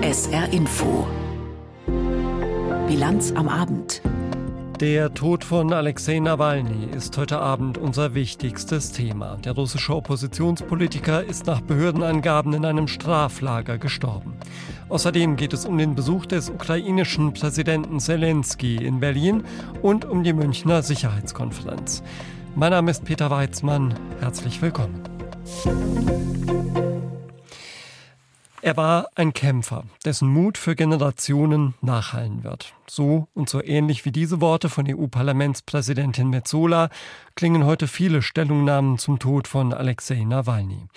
SR Info. Bilanz am Abend. Der Tod von Alexei Nawalny ist heute Abend unser wichtigstes Thema. Der russische Oppositionspolitiker ist nach Behördenangaben in einem Straflager gestorben. Außerdem geht es um den Besuch des ukrainischen Präsidenten Zelensky in Berlin und um die Münchner Sicherheitskonferenz. Mein Name ist Peter Weizmann. Herzlich willkommen. Er war ein Kämpfer, dessen Mut für Generationen nachhallen wird. So und so ähnlich wie diese Worte von EU-Parlamentspräsidentin Metzola klingen heute viele Stellungnahmen zum Tod von Alexei Nawalny.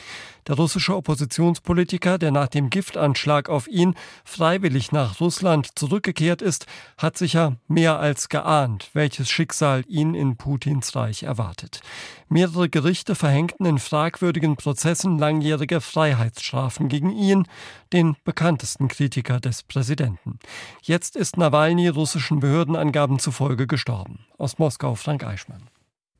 Der russische Oppositionspolitiker, der nach dem Giftanschlag auf ihn freiwillig nach Russland zurückgekehrt ist, hat sicher mehr als geahnt, welches Schicksal ihn in Putins Reich erwartet. Mehrere Gerichte verhängten in fragwürdigen Prozessen langjährige Freiheitsstrafen gegen ihn, den bekanntesten Kritiker des Präsidenten. Jetzt ist Nawalny russischen Behördenangaben zufolge gestorben. Aus Moskau Frank Eichmann.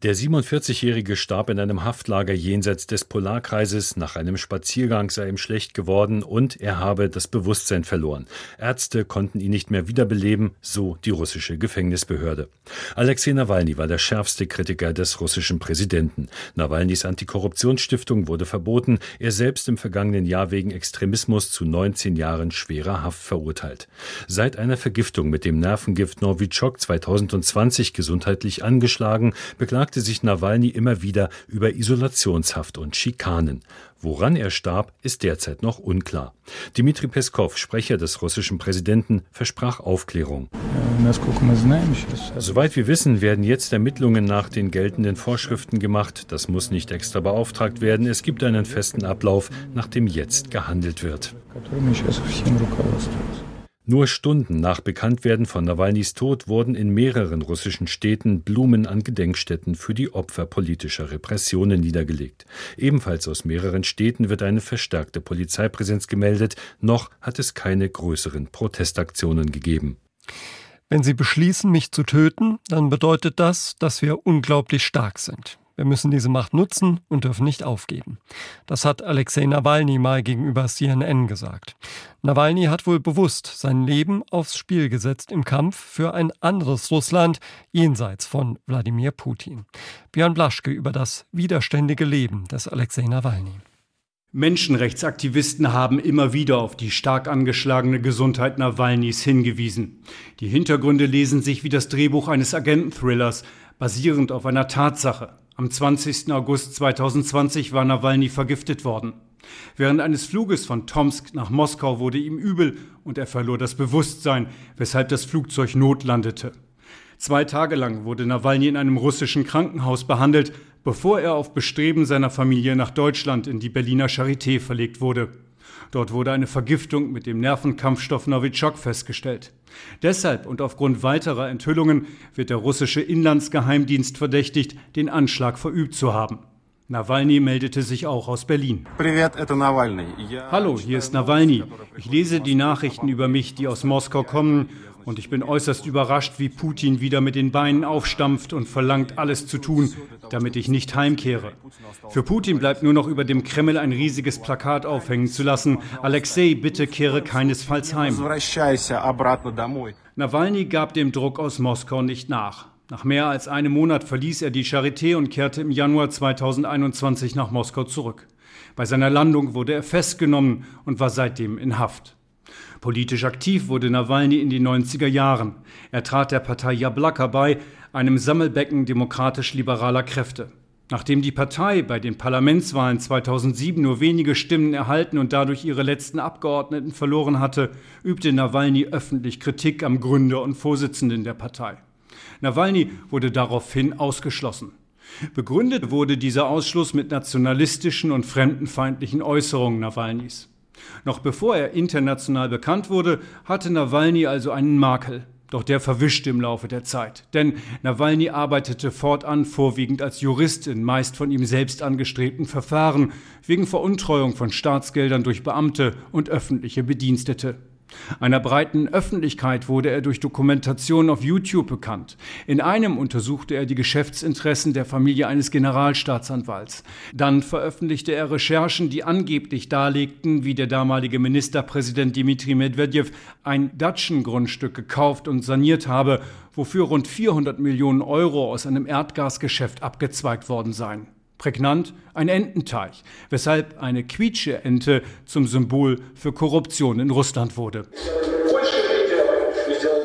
Der 47-Jährige starb in einem Haftlager jenseits des Polarkreises. Nach einem Spaziergang sei ihm schlecht geworden und er habe das Bewusstsein verloren. Ärzte konnten ihn nicht mehr wiederbeleben, so die russische Gefängnisbehörde. Alexei Nawalny war der schärfste Kritiker des russischen Präsidenten. Nawalnys Antikorruptionsstiftung wurde verboten. Er selbst im vergangenen Jahr wegen Extremismus zu 19 Jahren schwerer Haft verurteilt. Seit einer Vergiftung mit dem Nervengift Novichok 2020 gesundheitlich angeschlagen, beklagte sich Nawalny immer wieder über Isolationshaft und Schikanen. Woran er starb, ist derzeit noch unklar. Dmitri Peskov, Sprecher des russischen Präsidenten, versprach Aufklärung. Soweit wir wissen, werden jetzt Ermittlungen nach den geltenden Vorschriften gemacht. Das muss nicht extra beauftragt werden. Es gibt einen festen Ablauf, nach dem jetzt gehandelt wird. Nur Stunden nach Bekanntwerden von Nawalnys Tod wurden in mehreren russischen Städten Blumen an Gedenkstätten für die Opfer politischer Repressionen niedergelegt. Ebenfalls aus mehreren Städten wird eine verstärkte Polizeipräsenz gemeldet. Noch hat es keine größeren Protestaktionen gegeben. Wenn Sie beschließen, mich zu töten, dann bedeutet das, dass wir unglaublich stark sind. Wir müssen diese Macht nutzen und dürfen nicht aufgeben. Das hat Alexei Nawalny mal gegenüber CNN gesagt. Nawalny hat wohl bewusst sein Leben aufs Spiel gesetzt im Kampf für ein anderes Russland jenseits von Wladimir Putin. Björn Blaschke über das widerständige Leben des Alexei Nawalny. Menschenrechtsaktivisten haben immer wieder auf die stark angeschlagene Gesundheit Nawalnys hingewiesen. Die Hintergründe lesen sich wie das Drehbuch eines Agenten-Thrillers, basierend auf einer Tatsache. Am 20. August 2020 war Nawalny vergiftet worden. Während eines Fluges von Tomsk nach Moskau wurde ihm übel und er verlor das Bewusstsein, weshalb das Flugzeug notlandete. Zwei Tage lang wurde Nawalny in einem russischen Krankenhaus behandelt, bevor er auf Bestreben seiner Familie nach Deutschland in die Berliner Charité verlegt wurde. Dort wurde eine Vergiftung mit dem Nervenkampfstoff Novichok festgestellt. Deshalb und aufgrund weiterer Enthüllungen wird der russische Inlandsgeheimdienst verdächtigt, den Anschlag verübt zu haben. Nawalny meldete sich auch aus Berlin. Hallo, hier ist Nawalny. Ich lese die Nachrichten über mich, die aus Moskau kommen und ich bin äußerst überrascht, wie Putin wieder mit den Beinen aufstampft und verlangt, alles zu tun, damit ich nicht heimkehre. Für Putin bleibt nur noch über dem Kreml ein riesiges Plakat aufhängen zu lassen. Alexei, bitte kehre keinesfalls heim. Nawalny gab dem Druck aus Moskau nicht nach. Nach mehr als einem Monat verließ er die Charité und kehrte im Januar 2021 nach Moskau zurück. Bei seiner Landung wurde er festgenommen und war seitdem in Haft. Politisch aktiv wurde Nawalny in den 90er Jahren. Er trat der Partei Jablaka bei, einem Sammelbecken demokratisch-liberaler Kräfte. Nachdem die Partei bei den Parlamentswahlen 2007 nur wenige Stimmen erhalten und dadurch ihre letzten Abgeordneten verloren hatte, übte Nawalny öffentlich Kritik am Gründer und Vorsitzenden der Partei. Nawalny wurde daraufhin ausgeschlossen. Begründet wurde dieser Ausschluss mit nationalistischen und fremdenfeindlichen Äußerungen Nawalnys. Noch bevor er international bekannt wurde, hatte Nawalny also einen Makel. Doch der verwischte im Laufe der Zeit. Denn Nawalny arbeitete fortan vorwiegend als Jurist in meist von ihm selbst angestrebten Verfahren wegen Veruntreuung von Staatsgeldern durch Beamte und öffentliche Bedienstete. Einer breiten Öffentlichkeit wurde er durch Dokumentationen auf YouTube bekannt. In einem untersuchte er die Geschäftsinteressen der Familie eines Generalstaatsanwalts. Dann veröffentlichte er Recherchen, die angeblich darlegten, wie der damalige Ministerpräsident Dmitri Medvedev ein Datschengrundstück gekauft und saniert habe, wofür rund 400 Millionen Euro aus einem Erdgasgeschäft abgezweigt worden seien. Prägnant ein Ententeich, weshalb eine Quietsche-Ente zum Symbol für Korruption in Russland wurde.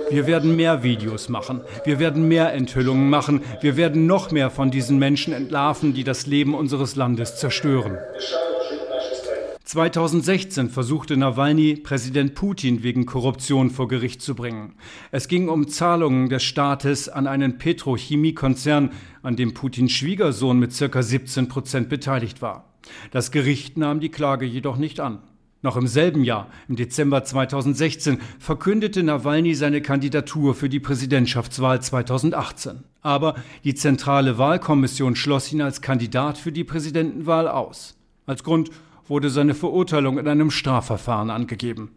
Wir werden mehr Videos machen. Wir werden mehr Enthüllungen machen. Wir werden noch mehr von diesen Menschen entlarven, die das Leben unseres Landes zerstören. 2016 versuchte Nawalny, Präsident Putin wegen Korruption vor Gericht zu bringen. Es ging um Zahlungen des Staates an einen Petrochemiekonzern, an dem Putins Schwiegersohn mit ca. 17 Prozent beteiligt war. Das Gericht nahm die Klage jedoch nicht an. Noch im selben Jahr, im Dezember 2016, verkündete Nawalny seine Kandidatur für die Präsidentschaftswahl 2018. Aber die Zentrale Wahlkommission schloss ihn als Kandidat für die Präsidentenwahl aus. Als Grund wurde seine Verurteilung in einem Strafverfahren angegeben.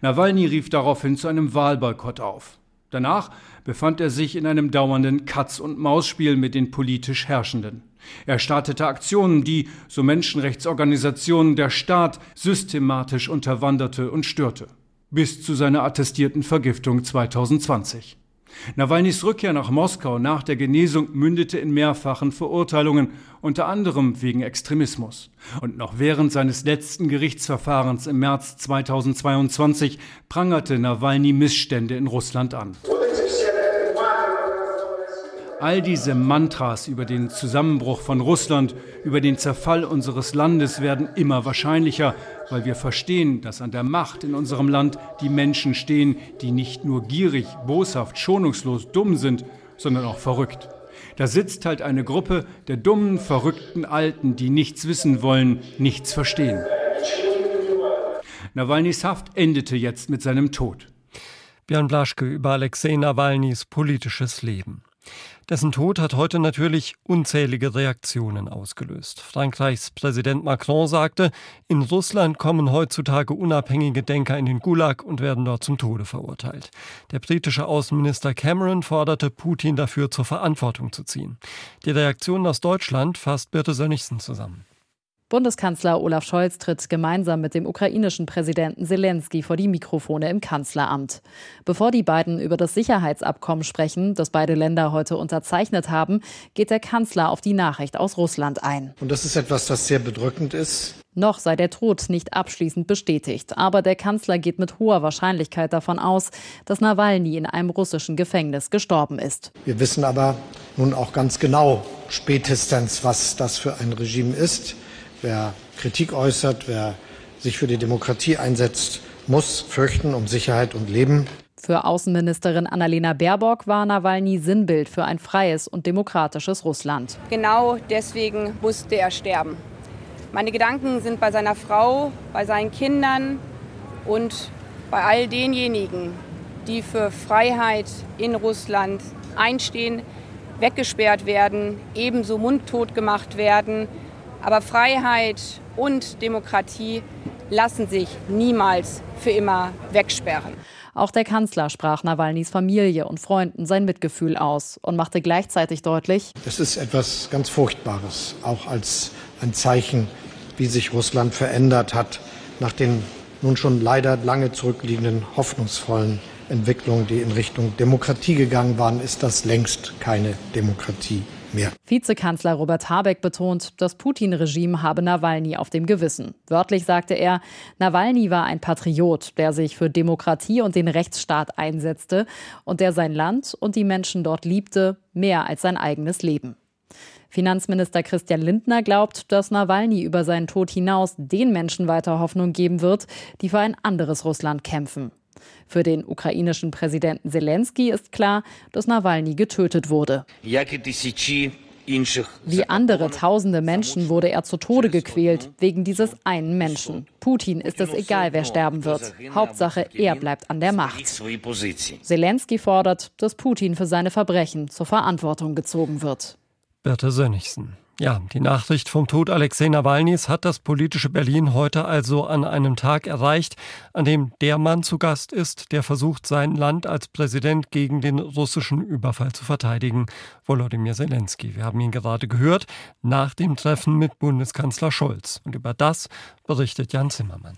Nawalny rief daraufhin zu einem Wahlboykott auf. Danach befand er sich in einem dauernden Katz-und-Maus-Spiel mit den politisch Herrschenden. Er startete Aktionen, die, so Menschenrechtsorganisationen, der Staat systematisch unterwanderte und störte. Bis zu seiner attestierten Vergiftung 2020. Nawalnys Rückkehr nach Moskau nach der Genesung mündete in mehrfachen Verurteilungen, unter anderem wegen Extremismus. Und noch während seines letzten Gerichtsverfahrens im März 2022 prangerte Nawalny Missstände in Russland an. All diese Mantras über den Zusammenbruch von Russland, über den Zerfall unseres Landes werden immer wahrscheinlicher, weil wir verstehen, dass an der Macht in unserem Land die Menschen stehen, die nicht nur gierig, boshaft, schonungslos dumm sind, sondern auch verrückt. Da sitzt halt eine Gruppe der dummen, verrückten Alten, die nichts wissen wollen, nichts verstehen. Nawalnys Haft endete jetzt mit seinem Tod. Björn Blaschke über Alexei Nawalnys politisches Leben. Dessen Tod hat heute natürlich unzählige Reaktionen ausgelöst. Frankreichs Präsident Macron sagte, in Russland kommen heutzutage unabhängige Denker in den Gulag und werden dort zum Tode verurteilt. Der britische Außenminister Cameron forderte Putin dafür zur Verantwortung zu ziehen. Die Reaktionen aus Deutschland fasst Birte Sönnigsen zusammen. Bundeskanzler Olaf Scholz tritt gemeinsam mit dem ukrainischen Präsidenten Zelensky vor die Mikrofone im Kanzleramt. Bevor die beiden über das Sicherheitsabkommen sprechen, das beide Länder heute unterzeichnet haben, geht der Kanzler auf die Nachricht aus Russland ein. Und das ist etwas, das sehr bedrückend ist. Noch sei der Tod nicht abschließend bestätigt, aber der Kanzler geht mit hoher Wahrscheinlichkeit davon aus, dass Nawalny in einem russischen Gefängnis gestorben ist. Wir wissen aber nun auch ganz genau spätestens, was das für ein Regime ist. Wer Kritik äußert, wer sich für die Demokratie einsetzt, muss fürchten um Sicherheit und Leben. Für Außenministerin Annalena Baerbock war Nawalny Sinnbild für ein freies und demokratisches Russland. Genau deswegen musste er sterben. Meine Gedanken sind bei seiner Frau, bei seinen Kindern und bei all denjenigen, die für Freiheit in Russland einstehen, weggesperrt werden, ebenso mundtot gemacht werden, aber Freiheit und Demokratie lassen sich niemals für immer wegsperren. Auch der Kanzler sprach Nawalnys Familie und Freunden sein Mitgefühl aus und machte gleichzeitig deutlich, es ist etwas ganz Furchtbares, auch als ein Zeichen, wie sich Russland verändert hat nach den nun schon leider lange zurückliegenden hoffnungsvollen Entwicklungen, die in Richtung Demokratie gegangen waren, ist das längst keine Demokratie mehr. Vizekanzler Robert Habeck betont, das Putin-Regime habe Nawalny auf dem Gewissen. Wörtlich sagte er, Nawalny war ein Patriot, der sich für Demokratie und den Rechtsstaat einsetzte und der sein Land und die Menschen dort liebte, mehr als sein eigenes Leben. Finanzminister Christian Lindner glaubt, dass Nawalny über seinen Tod hinaus den Menschen weiter Hoffnung geben wird, die für ein anderes Russland kämpfen. Für den ukrainischen Präsidenten Zelensky ist klar, dass Nawalny getötet wurde. Wie andere tausende Menschen wurde er zu Tode gequält, wegen dieses einen Menschen. Putin ist es egal, wer sterben wird. Hauptsache, er bleibt an der Macht. Zelensky fordert, dass Putin für seine Verbrechen zur Verantwortung gezogen wird. Bertha Sönnigsen. Ja, die Nachricht vom Tod Alexei Nawalnys hat das politische Berlin heute also an einem Tag erreicht, an dem der Mann zu Gast ist, der versucht, sein Land als Präsident gegen den russischen Überfall zu verteidigen, Volodymyr Zelensky. Wir haben ihn gerade gehört nach dem Treffen mit Bundeskanzler Scholz. Und über das berichtet Jan Zimmermann.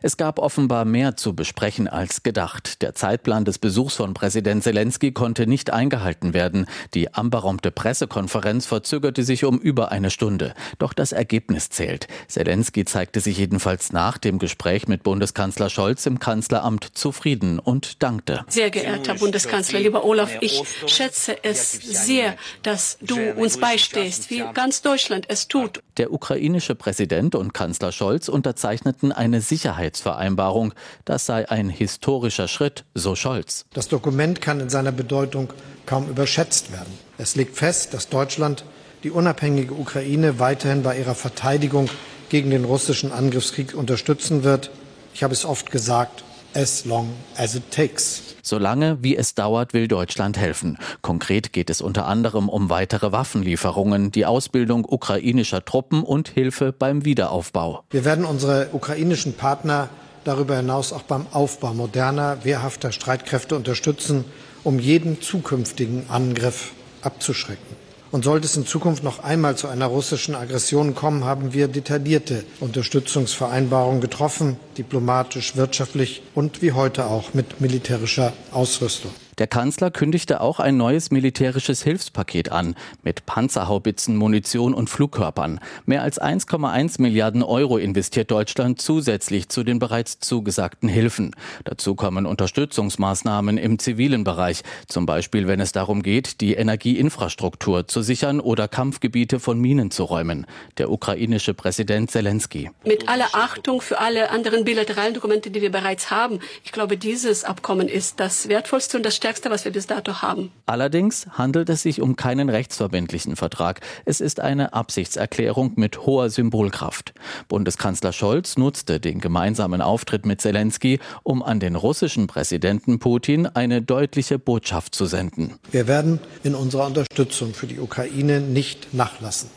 Es gab offenbar mehr zu besprechen als gedacht. Der Zeitplan des Besuchs von Präsident Zelensky konnte nicht eingehalten werden. Die anberaumte Pressekonferenz verzögerte sich um über eine Stunde. Doch das Ergebnis zählt. Zelensky zeigte sich jedenfalls nach dem Gespräch mit Bundeskanzler Scholz im Kanzleramt zufrieden und dankte. Sehr geehrter Bundeskanzler, lieber Olaf, ich schätze es sehr, dass du uns beistehst, wie ganz Deutschland es tut. Der ukrainische Präsident und Kanzler Scholz unterzeichneten eine Sicherheit Sicherheitsvereinbarung. Das sei ein historischer Schritt, so Scholz. Das Dokument kann in seiner Bedeutung kaum überschätzt werden. Es legt fest, dass Deutschland die unabhängige Ukraine weiterhin bei ihrer Verteidigung gegen den russischen Angriffskrieg unterstützen wird. Ich habe es oft gesagt, as long as it takes. Solange wie es dauert, will Deutschland helfen. Konkret geht es unter anderem um weitere Waffenlieferungen, die Ausbildung ukrainischer Truppen und Hilfe beim Wiederaufbau. Wir werden unsere ukrainischen Partner darüber hinaus auch beim Aufbau moderner, wehrhafter Streitkräfte unterstützen, um jeden zukünftigen Angriff abzuschrecken. Und sollte es in Zukunft noch einmal zu einer russischen Aggression kommen, haben wir detaillierte Unterstützungsvereinbarungen getroffen, diplomatisch, wirtschaftlich und wie heute auch mit militärischer Ausrüstung. Der Kanzler kündigte auch ein neues militärisches Hilfspaket an, mit Panzerhaubitzen, Munition und Flugkörpern. Mehr als 1,1 Milliarden Euro investiert Deutschland zusätzlich zu den bereits zugesagten Hilfen. Dazu kommen Unterstützungsmaßnahmen im zivilen Bereich, zum Beispiel wenn es darum geht, die Energieinfrastruktur zu sichern oder Kampfgebiete von Minen zu räumen. Der ukrainische Präsident Zelensky. Mit aller Achtung für alle anderen bilateralen Dokumente, die wir bereits haben, ich glaube, dieses Abkommen ist das wertvollste und das Stärkste, was wir bis dato haben. Allerdings handelt es sich um keinen rechtsverbindlichen Vertrag. Es ist eine Absichtserklärung mit hoher Symbolkraft. Bundeskanzler Scholz nutzte den gemeinsamen Auftritt mit Zelensky, um an den russischen Präsidenten Putin eine deutliche Botschaft zu senden. Wir werden in unserer Unterstützung für die Ukraine nicht nachlassen.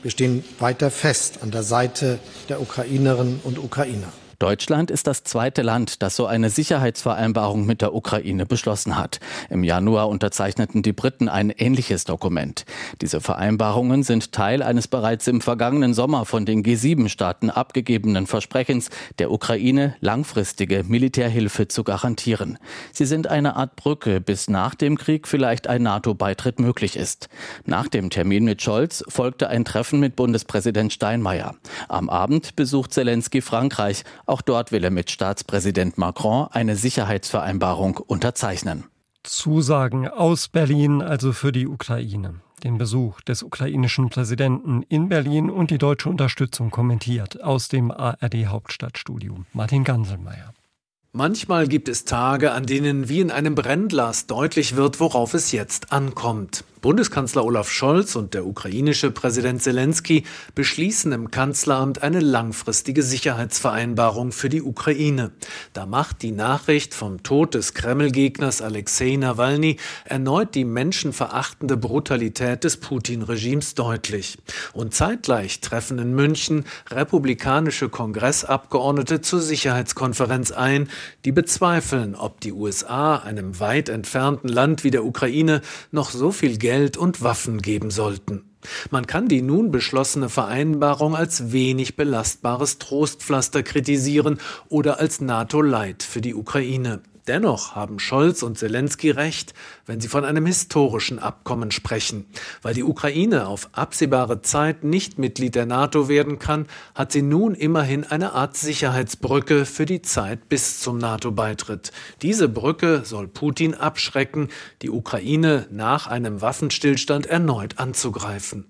Wir stehen weiter fest an der Seite der Ukrainerinnen und Ukrainer. Deutschland ist das zweite Land, das so eine Sicherheitsvereinbarung mit der Ukraine beschlossen hat. Im Januar unterzeichneten die Briten ein ähnliches Dokument. Diese Vereinbarungen sind Teil eines bereits im vergangenen Sommer von den G7-Staaten abgegebenen Versprechens, der Ukraine langfristige Militärhilfe zu garantieren. Sie sind eine Art Brücke, bis nach dem Krieg vielleicht ein NATO-Beitritt möglich ist. Nach dem Termin mit Scholz folgte ein Treffen mit Bundespräsident Steinmeier. Am Abend besucht Zelensky Frankreich. Auch dort will er mit Staatspräsident Macron eine Sicherheitsvereinbarung unterzeichnen. Zusagen aus Berlin, also für die Ukraine. Den Besuch des ukrainischen Präsidenten in Berlin und die deutsche Unterstützung kommentiert aus dem ARD Hauptstadtstudio. Martin Ganselmeier. Manchmal gibt es Tage, an denen wie in einem Brennglas deutlich wird, worauf es jetzt ankommt. Bundeskanzler Olaf Scholz und der ukrainische Präsident Zelensky beschließen im Kanzleramt eine langfristige Sicherheitsvereinbarung für die Ukraine. Da macht die Nachricht vom Tod des Kreml-Gegners Alexei Nawalny erneut die menschenverachtende Brutalität des Putin-Regimes deutlich. Und zeitgleich treffen in München republikanische Kongressabgeordnete zur Sicherheitskonferenz ein, die bezweifeln, ob die USA einem weit entfernten Land wie der Ukraine noch so viel Geld Geld und Waffen geben sollten. Man kann die nun beschlossene Vereinbarung als wenig belastbares Trostpflaster kritisieren oder als NATO-Light für die Ukraine. Dennoch haben Scholz und Zelensky recht, wenn sie von einem historischen Abkommen sprechen. Weil die Ukraine auf absehbare Zeit nicht Mitglied der NATO werden kann, hat sie nun immerhin eine Art Sicherheitsbrücke für die Zeit bis zum NATO-Beitritt. Diese Brücke soll Putin abschrecken, die Ukraine nach einem Waffenstillstand erneut anzugreifen.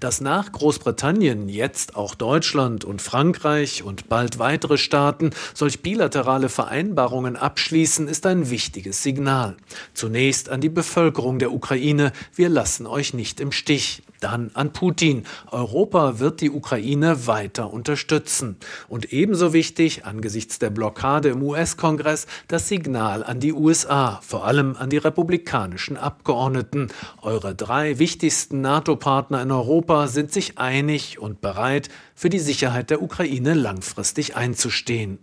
Dass nach Großbritannien jetzt auch Deutschland und Frankreich und bald weitere Staaten solch bilaterale Vereinbarungen abschließen, ist ein wichtiges Signal. Zunächst an die Bevölkerung der Ukraine, wir lassen euch nicht im Stich. Dann an Putin. Europa wird die Ukraine weiter unterstützen. Und ebenso wichtig, angesichts der Blockade im US-Kongress, das Signal an die USA, vor allem an die republikanischen Abgeordneten. Eure drei wichtigsten NATO-Partner in Europa sind sich einig und bereit, für die Sicherheit der Ukraine langfristig einzustehen.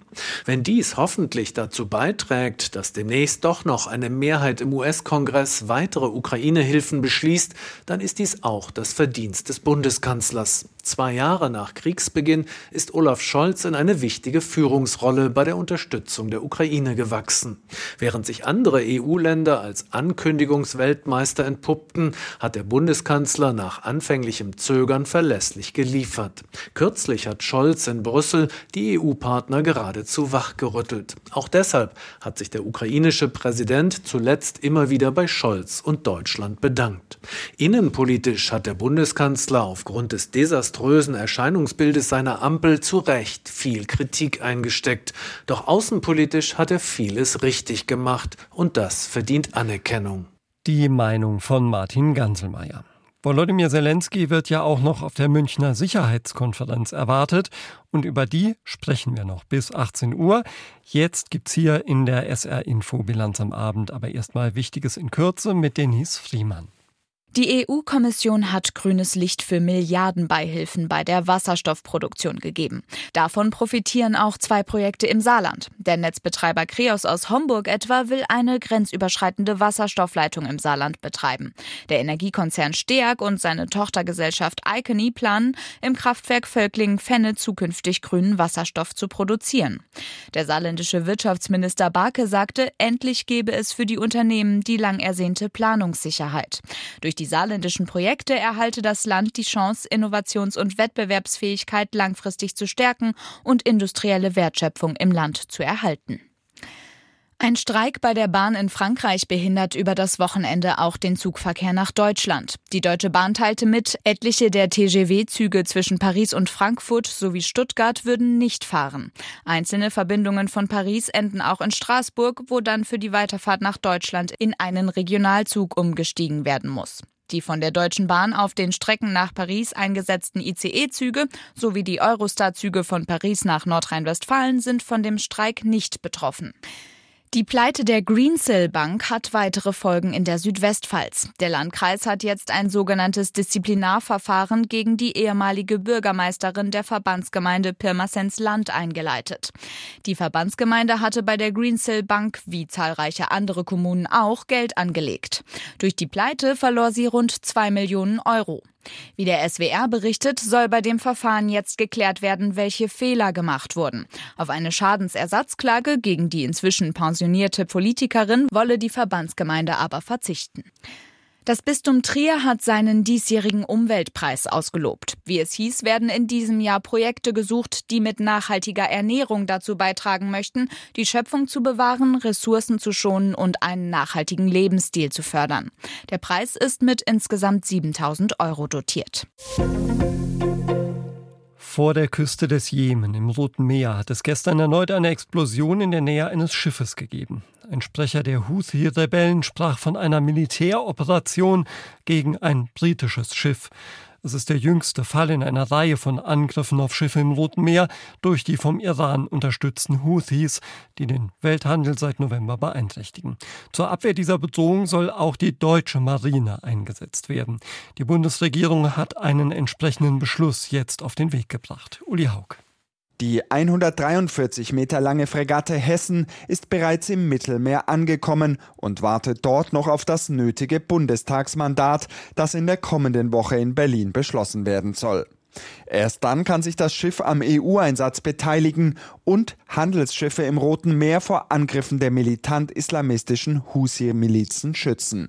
Wenn dies hoffentlich dazu beiträgt, dass demnächst doch noch eine Mehrheit im US-Kongress weitere Ukraine-Hilfen beschließt, dann ist dies auch das Verdienst des Bundeskanzlers. Zwei Jahre nach Kriegsbeginn ist Olaf Scholz in eine wichtige Führungsrolle bei der Unterstützung der Ukraine gewachsen. Während sich andere EU-Länder als Ankündigungsweltmeister entpuppten, hat der Bundeskanzler nach anfänglichem Zögern verlässlich geliefert. Kürzlich hat Scholz in Brüssel die EU-Partner geradezu wachgerüttelt. Auch deshalb hat sich der ukrainische Präsident zuletzt immer wieder bei Scholz und Deutschland bedankt. Innenpolitisch hat der Bundeskanzler aufgrund des Desastres desaströsen Erscheinungsbildes seiner Ampel zu Recht viel Kritik eingesteckt. Doch außenpolitisch hat er vieles richtig gemacht und das verdient Anerkennung. Die Meinung von Martin Ganselmeier. Volodymyr Zelensky wird ja auch noch auf der Münchner Sicherheitskonferenz erwartet und über die sprechen wir noch bis 18 Uhr. Jetzt gibt's hier in der SR Info Bilanz am Abend aber erstmal Wichtiges in Kürze mit Denise Friemann. Die EU-Kommission hat grünes Licht für Milliardenbeihilfen bei der Wasserstoffproduktion gegeben. Davon profitieren auch zwei Projekte im Saarland. Der Netzbetreiber Kreos aus Homburg etwa will eine grenzüberschreitende Wasserstoffleitung im Saarland betreiben. Der Energiekonzern Steag und seine Tochtergesellschaft Icony planen, im Kraftwerk Völklingen-Fenne zukünftig grünen Wasserstoff zu produzieren. Der saarländische Wirtschaftsminister Barke sagte, endlich gebe es für die Unternehmen die lang ersehnte Planungssicherheit. Durch die saarländischen Projekte erhalte das Land die Chance, Innovations- und Wettbewerbsfähigkeit langfristig zu stärken und industrielle Wertschöpfung im Land zu erhalten. Ein Streik bei der Bahn in Frankreich behindert über das Wochenende auch den Zugverkehr nach Deutschland. Die Deutsche Bahn teilte mit, etliche der TGW-Züge zwischen Paris und Frankfurt sowie Stuttgart würden nicht fahren. Einzelne Verbindungen von Paris enden auch in Straßburg, wo dann für die Weiterfahrt nach Deutschland in einen Regionalzug umgestiegen werden muss. Die von der Deutschen Bahn auf den Strecken nach Paris eingesetzten ICE-Züge sowie die Eurostar-Züge von Paris nach Nordrhein-Westfalen sind von dem Streik nicht betroffen. Die Pleite der Greensill Bank hat weitere Folgen in der Südwestpfalz. Der Landkreis hat jetzt ein sogenanntes Disziplinarverfahren gegen die ehemalige Bürgermeisterin der Verbandsgemeinde Pirmasens Land eingeleitet. Die Verbandsgemeinde hatte bei der Greensill Bank, wie zahlreiche andere Kommunen auch, Geld angelegt. Durch die Pleite verlor sie rund zwei Millionen Euro. Wie der SWR berichtet, soll bei dem Verfahren jetzt geklärt werden, welche Fehler gemacht wurden. Auf eine Schadensersatzklage gegen die inzwischen pensionierte Politikerin wolle die Verbandsgemeinde aber verzichten. Das Bistum Trier hat seinen diesjährigen Umweltpreis ausgelobt. Wie es hieß, werden in diesem Jahr Projekte gesucht, die mit nachhaltiger Ernährung dazu beitragen möchten, die Schöpfung zu bewahren, Ressourcen zu schonen und einen nachhaltigen Lebensstil zu fördern. Der Preis ist mit insgesamt 7000 Euro dotiert. Vor der Küste des Jemen im Roten Meer hat es gestern erneut eine Explosion in der Nähe eines Schiffes gegeben. Ein Sprecher der Houthi-Rebellen sprach von einer Militäroperation gegen ein britisches Schiff. Es ist der jüngste Fall in einer Reihe von Angriffen auf Schiffe im Roten Meer durch die vom Iran unterstützten Houthis, die den Welthandel seit November beeinträchtigen. Zur Abwehr dieser Bedrohung soll auch die deutsche Marine eingesetzt werden. Die Bundesregierung hat einen entsprechenden Beschluss jetzt auf den Weg gebracht. Uli Haug. Die 143 Meter lange Fregatte Hessen ist bereits im Mittelmeer angekommen und wartet dort noch auf das nötige Bundestagsmandat, das in der kommenden Woche in Berlin beschlossen werden soll. Erst dann kann sich das Schiff am EU-Einsatz beteiligen und Handelsschiffe im Roten Meer vor Angriffen der militant-islamistischen Husi-Milizen schützen.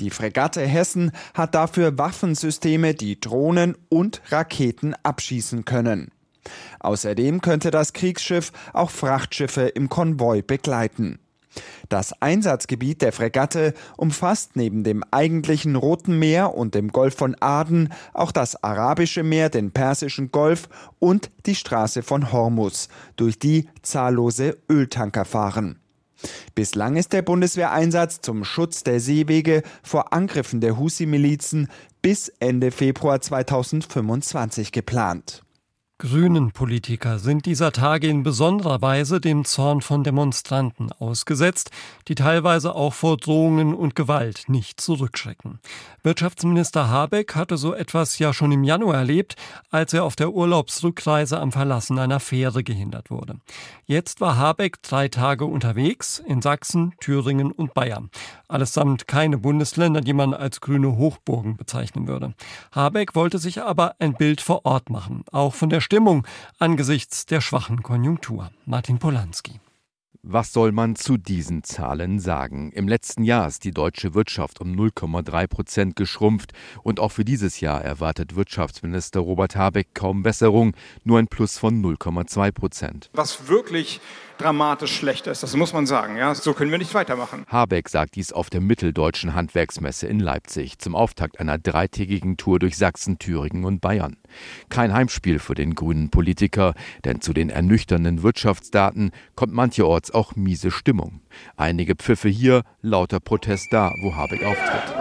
Die Fregatte Hessen hat dafür Waffensysteme, die Drohnen und Raketen abschießen können. Außerdem könnte das Kriegsschiff auch Frachtschiffe im Konvoi begleiten. Das Einsatzgebiet der Fregatte umfasst neben dem eigentlichen Roten Meer und dem Golf von Aden auch das Arabische Meer, den Persischen Golf und die Straße von Hormus, durch die zahllose Öltanker fahren. Bislang ist der Bundeswehreinsatz zum Schutz der Seewege vor Angriffen der Husi-Milizen bis Ende Februar 2025 geplant. Grünen-Politiker sind dieser Tage in besonderer Weise dem Zorn von Demonstranten ausgesetzt, die teilweise auch vor Drohungen und Gewalt nicht zurückschrecken. Wirtschaftsminister Habeck hatte so etwas ja schon im Januar erlebt, als er auf der Urlaubsrückreise am Verlassen einer Fähre gehindert wurde. Jetzt war Habeck drei Tage unterwegs in Sachsen, Thüringen und Bayern. Allesamt keine Bundesländer, die man als grüne Hochburgen bezeichnen würde. Habeck wollte sich aber ein Bild vor Ort machen, auch von der Stimmung angesichts der schwachen Konjunktur. Martin Polanski. Was soll man zu diesen Zahlen sagen? Im letzten Jahr ist die deutsche Wirtschaft um 0,3 Prozent geschrumpft und auch für dieses Jahr erwartet Wirtschaftsminister Robert Habeck kaum Besserung, nur ein Plus von 0,2 Prozent. Was wirklich dramatisch schlecht ist. Das muss man sagen. Ja, so können wir nicht weitermachen. Habeck sagt dies auf der Mitteldeutschen Handwerksmesse in Leipzig zum Auftakt einer dreitägigen Tour durch Sachsen, Thüringen und Bayern. Kein Heimspiel für den grünen Politiker, denn zu den ernüchternden Wirtschaftsdaten kommt mancherorts auch miese Stimmung. Einige Pfiffe hier, lauter Protest da, wo Habeck auftritt.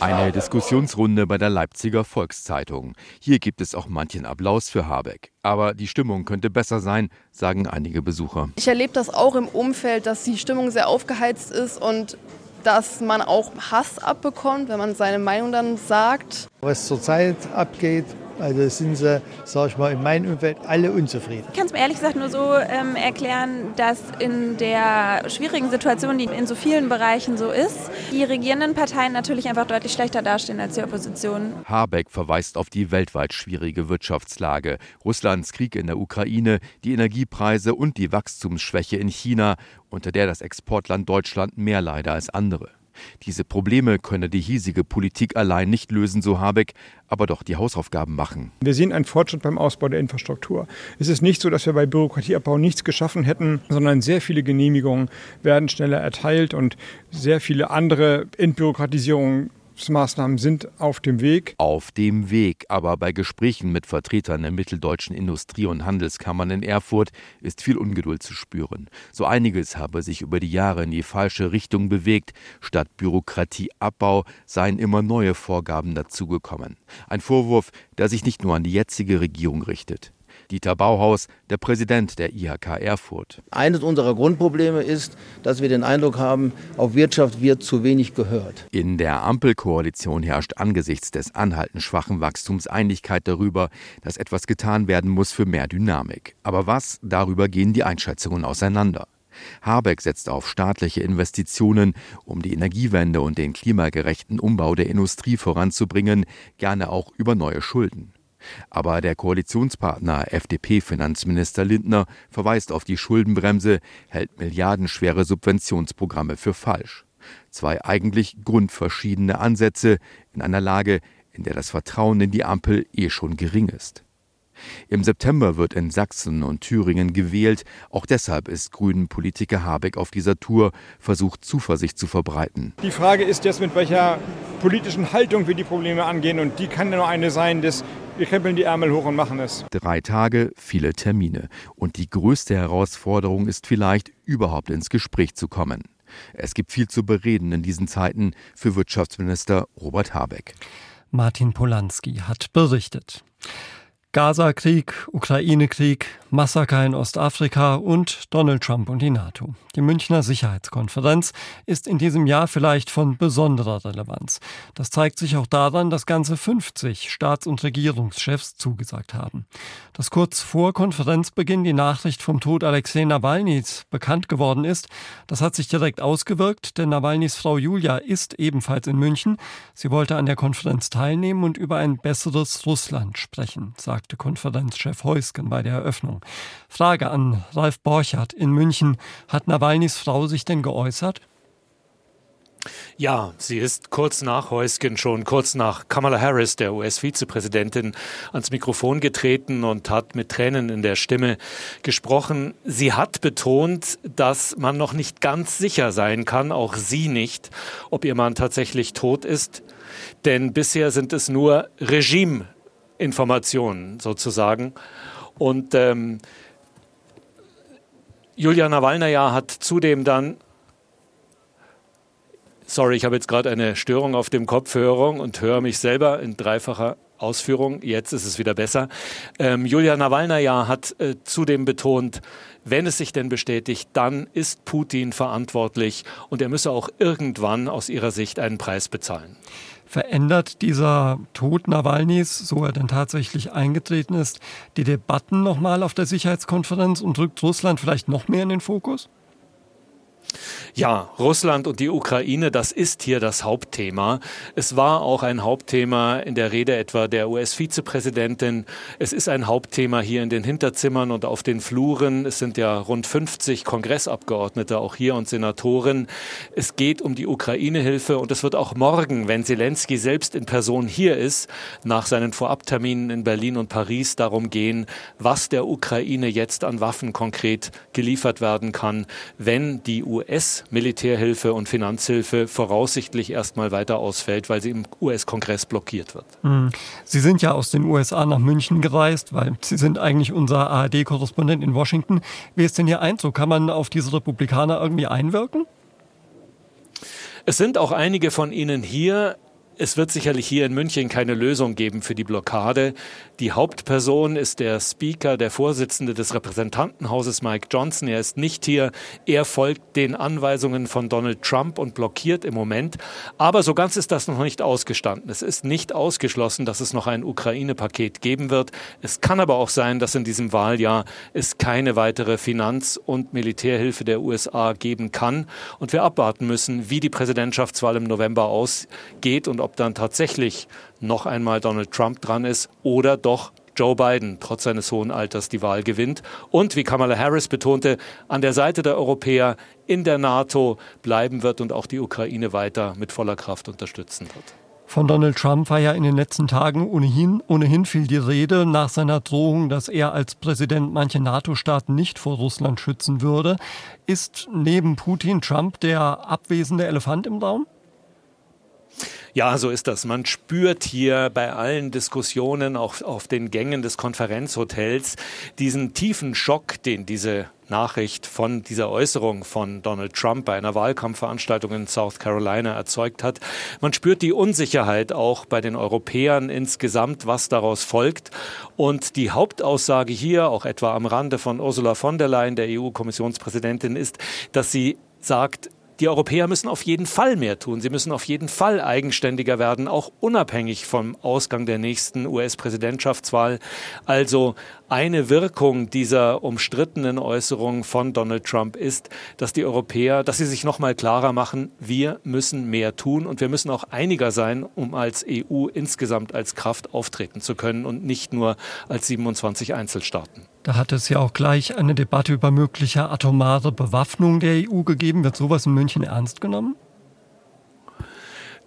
Eine Diskussionsrunde bei der Leipziger Volkszeitung. Hier gibt es auch manchen Applaus für Habeck. Aber die Stimmung könnte besser sein, sagen einige Besucher. Ich erlebe das auch im Umfeld, dass die Stimmung sehr aufgeheizt ist und dass man auch Hass abbekommt, wenn man seine Meinung dann sagt. Was zurzeit abgeht, also sind sie, sage ich mal, in meinem Umfeld alle unzufrieden. Ich kann es mir ehrlich gesagt nur so ähm, erklären, dass in der schwierigen Situation, die in so vielen Bereichen so ist, die regierenden Parteien natürlich einfach deutlich schlechter dastehen als die Opposition. Habeck verweist auf die weltweit schwierige Wirtschaftslage, Russlands Krieg in der Ukraine, die Energiepreise und die Wachstumsschwäche in China, unter der das Exportland Deutschland mehr leider als andere. Diese Probleme könne die hiesige Politik allein nicht lösen, so Habeck, aber doch die Hausaufgaben machen. Wir sehen einen Fortschritt beim Ausbau der Infrastruktur. Es ist nicht so, dass wir bei Bürokratieabbau nichts geschaffen hätten, sondern sehr viele Genehmigungen werden schneller erteilt und sehr viele andere Entbürokratisierungen Maßnahmen sind auf dem Weg. Auf dem Weg, aber bei Gesprächen mit Vertretern der mitteldeutschen Industrie- und Handelskammern in Erfurt ist viel Ungeduld zu spüren. So einiges habe sich über die Jahre in die falsche Richtung bewegt. Statt Bürokratieabbau seien immer neue Vorgaben dazugekommen. Ein Vorwurf, der sich nicht nur an die jetzige Regierung richtet. Dieter Bauhaus, der Präsident der IHK Erfurt. Eines unserer Grundprobleme ist, dass wir den Eindruck haben, auf Wirtschaft wird zu wenig gehört. In der Ampelkoalition herrscht angesichts des anhaltend schwachen Wachstums Einigkeit darüber, dass etwas getan werden muss für mehr Dynamik. Aber was? Darüber gehen die Einschätzungen auseinander. Habeck setzt auf staatliche Investitionen, um die Energiewende und den klimagerechten Umbau der Industrie voranzubringen, gerne auch über neue Schulden. Aber der Koalitionspartner FDP-Finanzminister Lindner verweist auf die Schuldenbremse, hält milliardenschwere Subventionsprogramme für falsch. Zwei eigentlich grundverschiedene Ansätze in einer Lage, in der das Vertrauen in die Ampel eh schon gering ist. Im September wird in Sachsen und Thüringen gewählt. Auch deshalb ist Grünen-Politiker Habeck auf dieser Tour versucht, Zuversicht zu verbreiten. Die Frage ist jetzt, mit welcher politischen Haltung wir die Probleme angehen. Und die kann nur eine sein, dass wir krempeln die Ärmel hoch und machen es. Drei Tage, viele Termine. Und die größte Herausforderung ist vielleicht, überhaupt ins Gespräch zu kommen. Es gibt viel zu bereden in diesen Zeiten für Wirtschaftsminister Robert Habeck. Martin Polanski hat berichtet. Gaza-Krieg, Ukraine-Krieg, Massaker in Ostafrika und Donald Trump und die NATO. Die Münchner Sicherheitskonferenz ist in diesem Jahr vielleicht von besonderer Relevanz. Das zeigt sich auch daran, dass ganze 50 Staats- und Regierungschefs zugesagt haben. Dass kurz vor Konferenzbeginn die Nachricht vom Tod Alexei Nawalnys bekannt geworden ist, das hat sich direkt ausgewirkt, denn Nawalnys Frau Julia ist ebenfalls in München. Sie wollte an der Konferenz teilnehmen und über ein besseres Russland sprechen, sagt sagte Konferenzchef Heusgen bei der Eröffnung. Frage an Ralf Borchardt in München. Hat Nawalnys Frau sich denn geäußert? Ja, sie ist kurz nach Heusgen schon, kurz nach Kamala Harris, der US-Vizepräsidentin, ans Mikrofon getreten und hat mit Tränen in der Stimme gesprochen. Sie hat betont, dass man noch nicht ganz sicher sein kann, auch sie nicht, ob ihr Mann tatsächlich tot ist. Denn bisher sind es nur Regime Informationen sozusagen. Und ähm, Julia Nawalnaja hat zudem dann Sorry, ich habe jetzt gerade eine Störung auf dem Kopfhörer und höre mich selber in dreifacher Ausführung. Jetzt ist es wieder besser. Ähm, Julia Nawalnaja hat äh, zudem betont, wenn es sich denn bestätigt, dann ist Putin verantwortlich und er müsse auch irgendwann aus ihrer Sicht einen Preis bezahlen. Verändert dieser Tod Nawalnys, so er denn tatsächlich eingetreten ist, die Debatten nochmal auf der Sicherheitskonferenz und rückt Russland vielleicht noch mehr in den Fokus? Ja, Russland und die Ukraine, das ist hier das Hauptthema. Es war auch ein Hauptthema in der Rede etwa der US-Vizepräsidentin. Es ist ein Hauptthema hier in den Hinterzimmern und auf den Fluren. Es sind ja rund 50 Kongressabgeordnete auch hier und Senatoren. Es geht um die Ukraine-Hilfe und es wird auch morgen, wenn Zelensky selbst in Person hier ist, nach seinen Vorabterminen in Berlin und Paris darum gehen, was der Ukraine jetzt an Waffen konkret geliefert werden kann, wenn die US Militärhilfe und Finanzhilfe voraussichtlich erstmal weiter ausfällt, weil sie im US-Kongress blockiert wird. Hm. Sie sind ja aus den USA nach München gereist, weil Sie sind eigentlich unser ARD-Korrespondent in Washington. Wie ist denn Ihr Eindruck? Kann man auf diese Republikaner irgendwie einwirken? Es sind auch einige von ihnen hier. Es wird sicherlich hier in München keine Lösung geben für die Blockade. Die Hauptperson ist der Speaker, der Vorsitzende des Repräsentantenhauses Mike Johnson. Er ist nicht hier. Er folgt den Anweisungen von Donald Trump und blockiert im Moment. Aber so ganz ist das noch nicht ausgestanden. Es ist nicht ausgeschlossen, dass es noch ein Ukraine-Paket geben wird. Es kann aber auch sein, dass in diesem Wahljahr es keine weitere Finanz- und Militärhilfe der USA geben kann. Und wir abwarten müssen, wie die Präsidentschaftswahl im November ausgeht und ob dann tatsächlich noch einmal Donald Trump dran ist oder doch Joe Biden trotz seines hohen Alters die Wahl gewinnt und, wie Kamala Harris betonte, an der Seite der Europäer in der NATO bleiben wird und auch die Ukraine weiter mit voller Kraft unterstützen wird. Von Donald Trump war ja in den letzten Tagen ohnehin, ohnehin viel die Rede nach seiner Drohung, dass er als Präsident manche NATO-Staaten nicht vor Russland schützen würde. Ist neben Putin Trump der abwesende Elefant im Raum? Ja, so ist das. Man spürt hier bei allen Diskussionen, auch auf den Gängen des Konferenzhotels, diesen tiefen Schock, den diese Nachricht von dieser Äußerung von Donald Trump bei einer Wahlkampfveranstaltung in South Carolina erzeugt hat. Man spürt die Unsicherheit auch bei den Europäern insgesamt, was daraus folgt. Und die Hauptaussage hier, auch etwa am Rande von Ursula von der Leyen, der EU-Kommissionspräsidentin, ist, dass sie sagt, die Europäer müssen auf jeden Fall mehr tun. Sie müssen auf jeden Fall eigenständiger werden, auch unabhängig vom Ausgang der nächsten US-Präsidentschaftswahl. Also eine Wirkung dieser umstrittenen Äußerung von Donald Trump ist, dass die Europäer, dass sie sich noch mal klarer machen, wir müssen mehr tun und wir müssen auch einiger sein, um als EU insgesamt als Kraft auftreten zu können und nicht nur als 27 Einzelstaaten. Da hat es ja auch gleich eine Debatte über mögliche atomare Bewaffnung der EU gegeben. Wird sowas in München ernst genommen?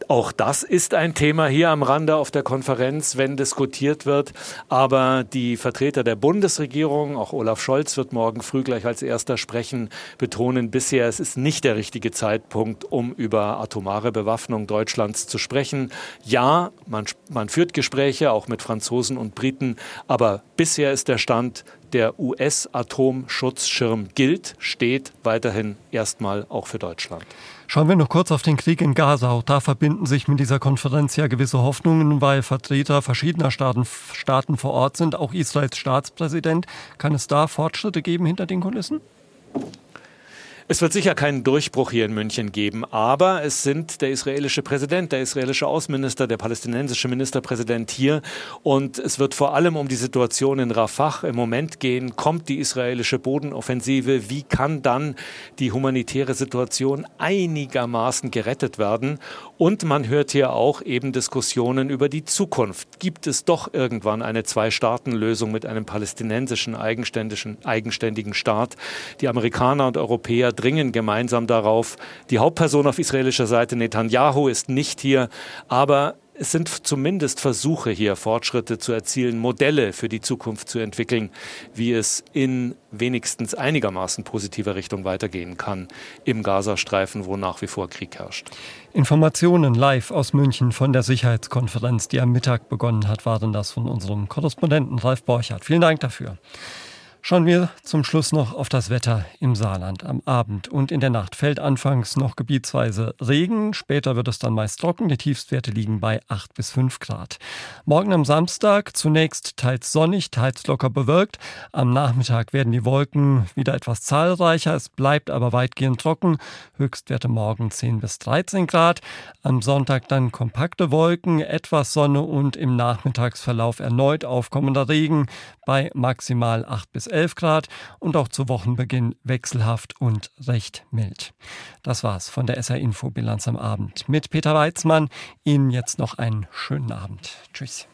Auch das ist ein Thema hier am Rande auf der Konferenz, wenn diskutiert wird. Aber die Vertreter der Bundesregierung, auch Olaf Scholz wird morgen früh gleich als erster sprechen, betonen bisher, es ist nicht der richtige Zeitpunkt, um über atomare Bewaffnung Deutschlands zu sprechen. Ja, man, man führt Gespräche auch mit Franzosen und Briten, aber bisher ist der Stand, der US-Atomschutzschirm gilt, steht weiterhin erstmal auch für Deutschland. Schauen wir noch kurz auf den Krieg in Gaza. Auch da verbinden sich mit dieser Konferenz ja gewisse Hoffnungen, weil Vertreter verschiedener Staaten, Staaten vor Ort sind, auch Israels Staatspräsident. Kann es da Fortschritte geben hinter den Kulissen? Es wird sicher keinen Durchbruch hier in München geben, aber es sind der israelische Präsident, der israelische Außenminister, der palästinensische Ministerpräsident hier und es wird vor allem um die Situation in Rafah im Moment gehen. Kommt die israelische Bodenoffensive? Wie kann dann die humanitäre Situation einigermaßen gerettet werden? Und man hört hier auch eben Diskussionen über die Zukunft. Gibt es doch irgendwann eine Zwei-Staaten-Lösung mit einem palästinensischen eigenständigen Staat? Die Amerikaner und Europäer dringen gemeinsam darauf. Die Hauptperson auf israelischer Seite, Netanyahu, ist nicht hier, aber es sind zumindest Versuche hier, Fortschritte zu erzielen, Modelle für die Zukunft zu entwickeln, wie es in wenigstens einigermaßen positiver Richtung weitergehen kann im Gazastreifen, wo nach wie vor Krieg herrscht. Informationen live aus München von der Sicherheitskonferenz, die am Mittag begonnen hat, waren das von unserem Korrespondenten Ralf Borchardt. Vielen Dank dafür. Schauen wir zum Schluss noch auf das Wetter im Saarland. Am Abend und in der Nacht fällt anfangs noch gebietsweise Regen, später wird es dann meist trocken. Die Tiefstwerte liegen bei 8 bis 5 Grad. Morgen am Samstag zunächst teils sonnig, teils locker bewölkt. Am Nachmittag werden die Wolken wieder etwas zahlreicher, es bleibt aber weitgehend trocken. Höchstwerte morgen 10 bis 13 Grad. Am Sonntag dann kompakte Wolken, etwas Sonne und im Nachmittagsverlauf erneut aufkommender Regen bei maximal 8 bis 11 Grad und auch zu Wochenbeginn wechselhaft und recht mild. Das war's von der SR Info Bilanz am Abend mit Peter Weizmann. Ihnen jetzt noch einen schönen Abend. Tschüss.